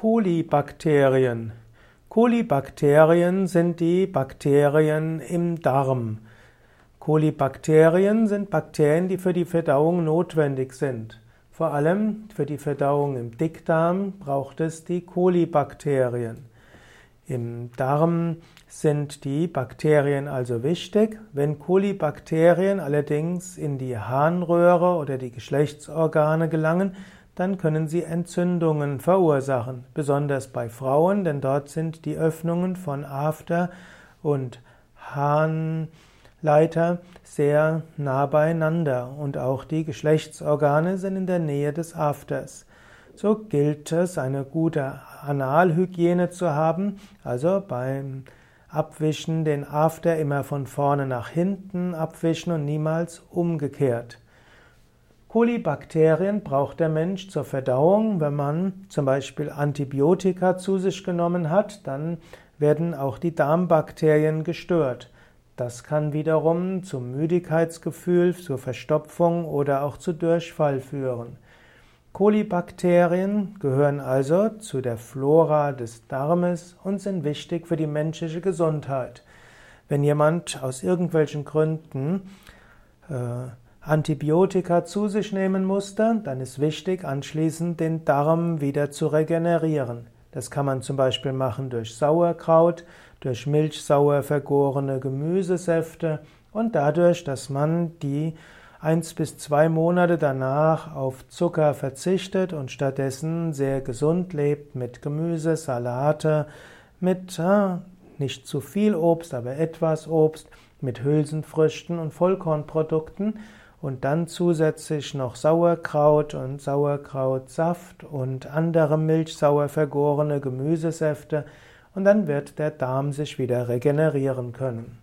Kolibakterien. Kolibakterien sind die Bakterien im Darm. Kolibakterien sind Bakterien, die für die Verdauung notwendig sind. Vor allem für die Verdauung im Dickdarm braucht es die Kolibakterien. Im Darm sind die Bakterien also wichtig. Wenn Kolibakterien allerdings in die Harnröhre oder die Geschlechtsorgane gelangen, dann können sie Entzündungen verursachen, besonders bei Frauen, denn dort sind die Öffnungen von After und Harnleiter sehr nah beieinander und auch die Geschlechtsorgane sind in der Nähe des Afters. So gilt es, eine gute Analhygiene zu haben, also beim Abwischen den After immer von vorne nach hinten abwischen und niemals umgekehrt. Kolibakterien braucht der Mensch zur Verdauung. Wenn man zum Beispiel Antibiotika zu sich genommen hat, dann werden auch die Darmbakterien gestört. Das kann wiederum zum Müdigkeitsgefühl, zur Verstopfung oder auch zu Durchfall führen. Kolibakterien gehören also zu der Flora des Darmes und sind wichtig für die menschliche Gesundheit. Wenn jemand aus irgendwelchen Gründen äh, Antibiotika zu sich nehmen musste, dann ist wichtig, anschließend den Darm wieder zu regenerieren. Das kann man zum Beispiel machen durch Sauerkraut, durch milchsauer vergorene Gemüsesäfte und dadurch, dass man die eins bis zwei Monate danach auf Zucker verzichtet und stattdessen sehr gesund lebt mit Gemüse, Salate, mit äh, nicht zu viel Obst, aber etwas Obst, mit Hülsenfrüchten und Vollkornprodukten und dann zusätzlich noch Sauerkraut und Sauerkrautsaft und andere milchsauer vergorene Gemüsesäfte und dann wird der Darm sich wieder regenerieren können.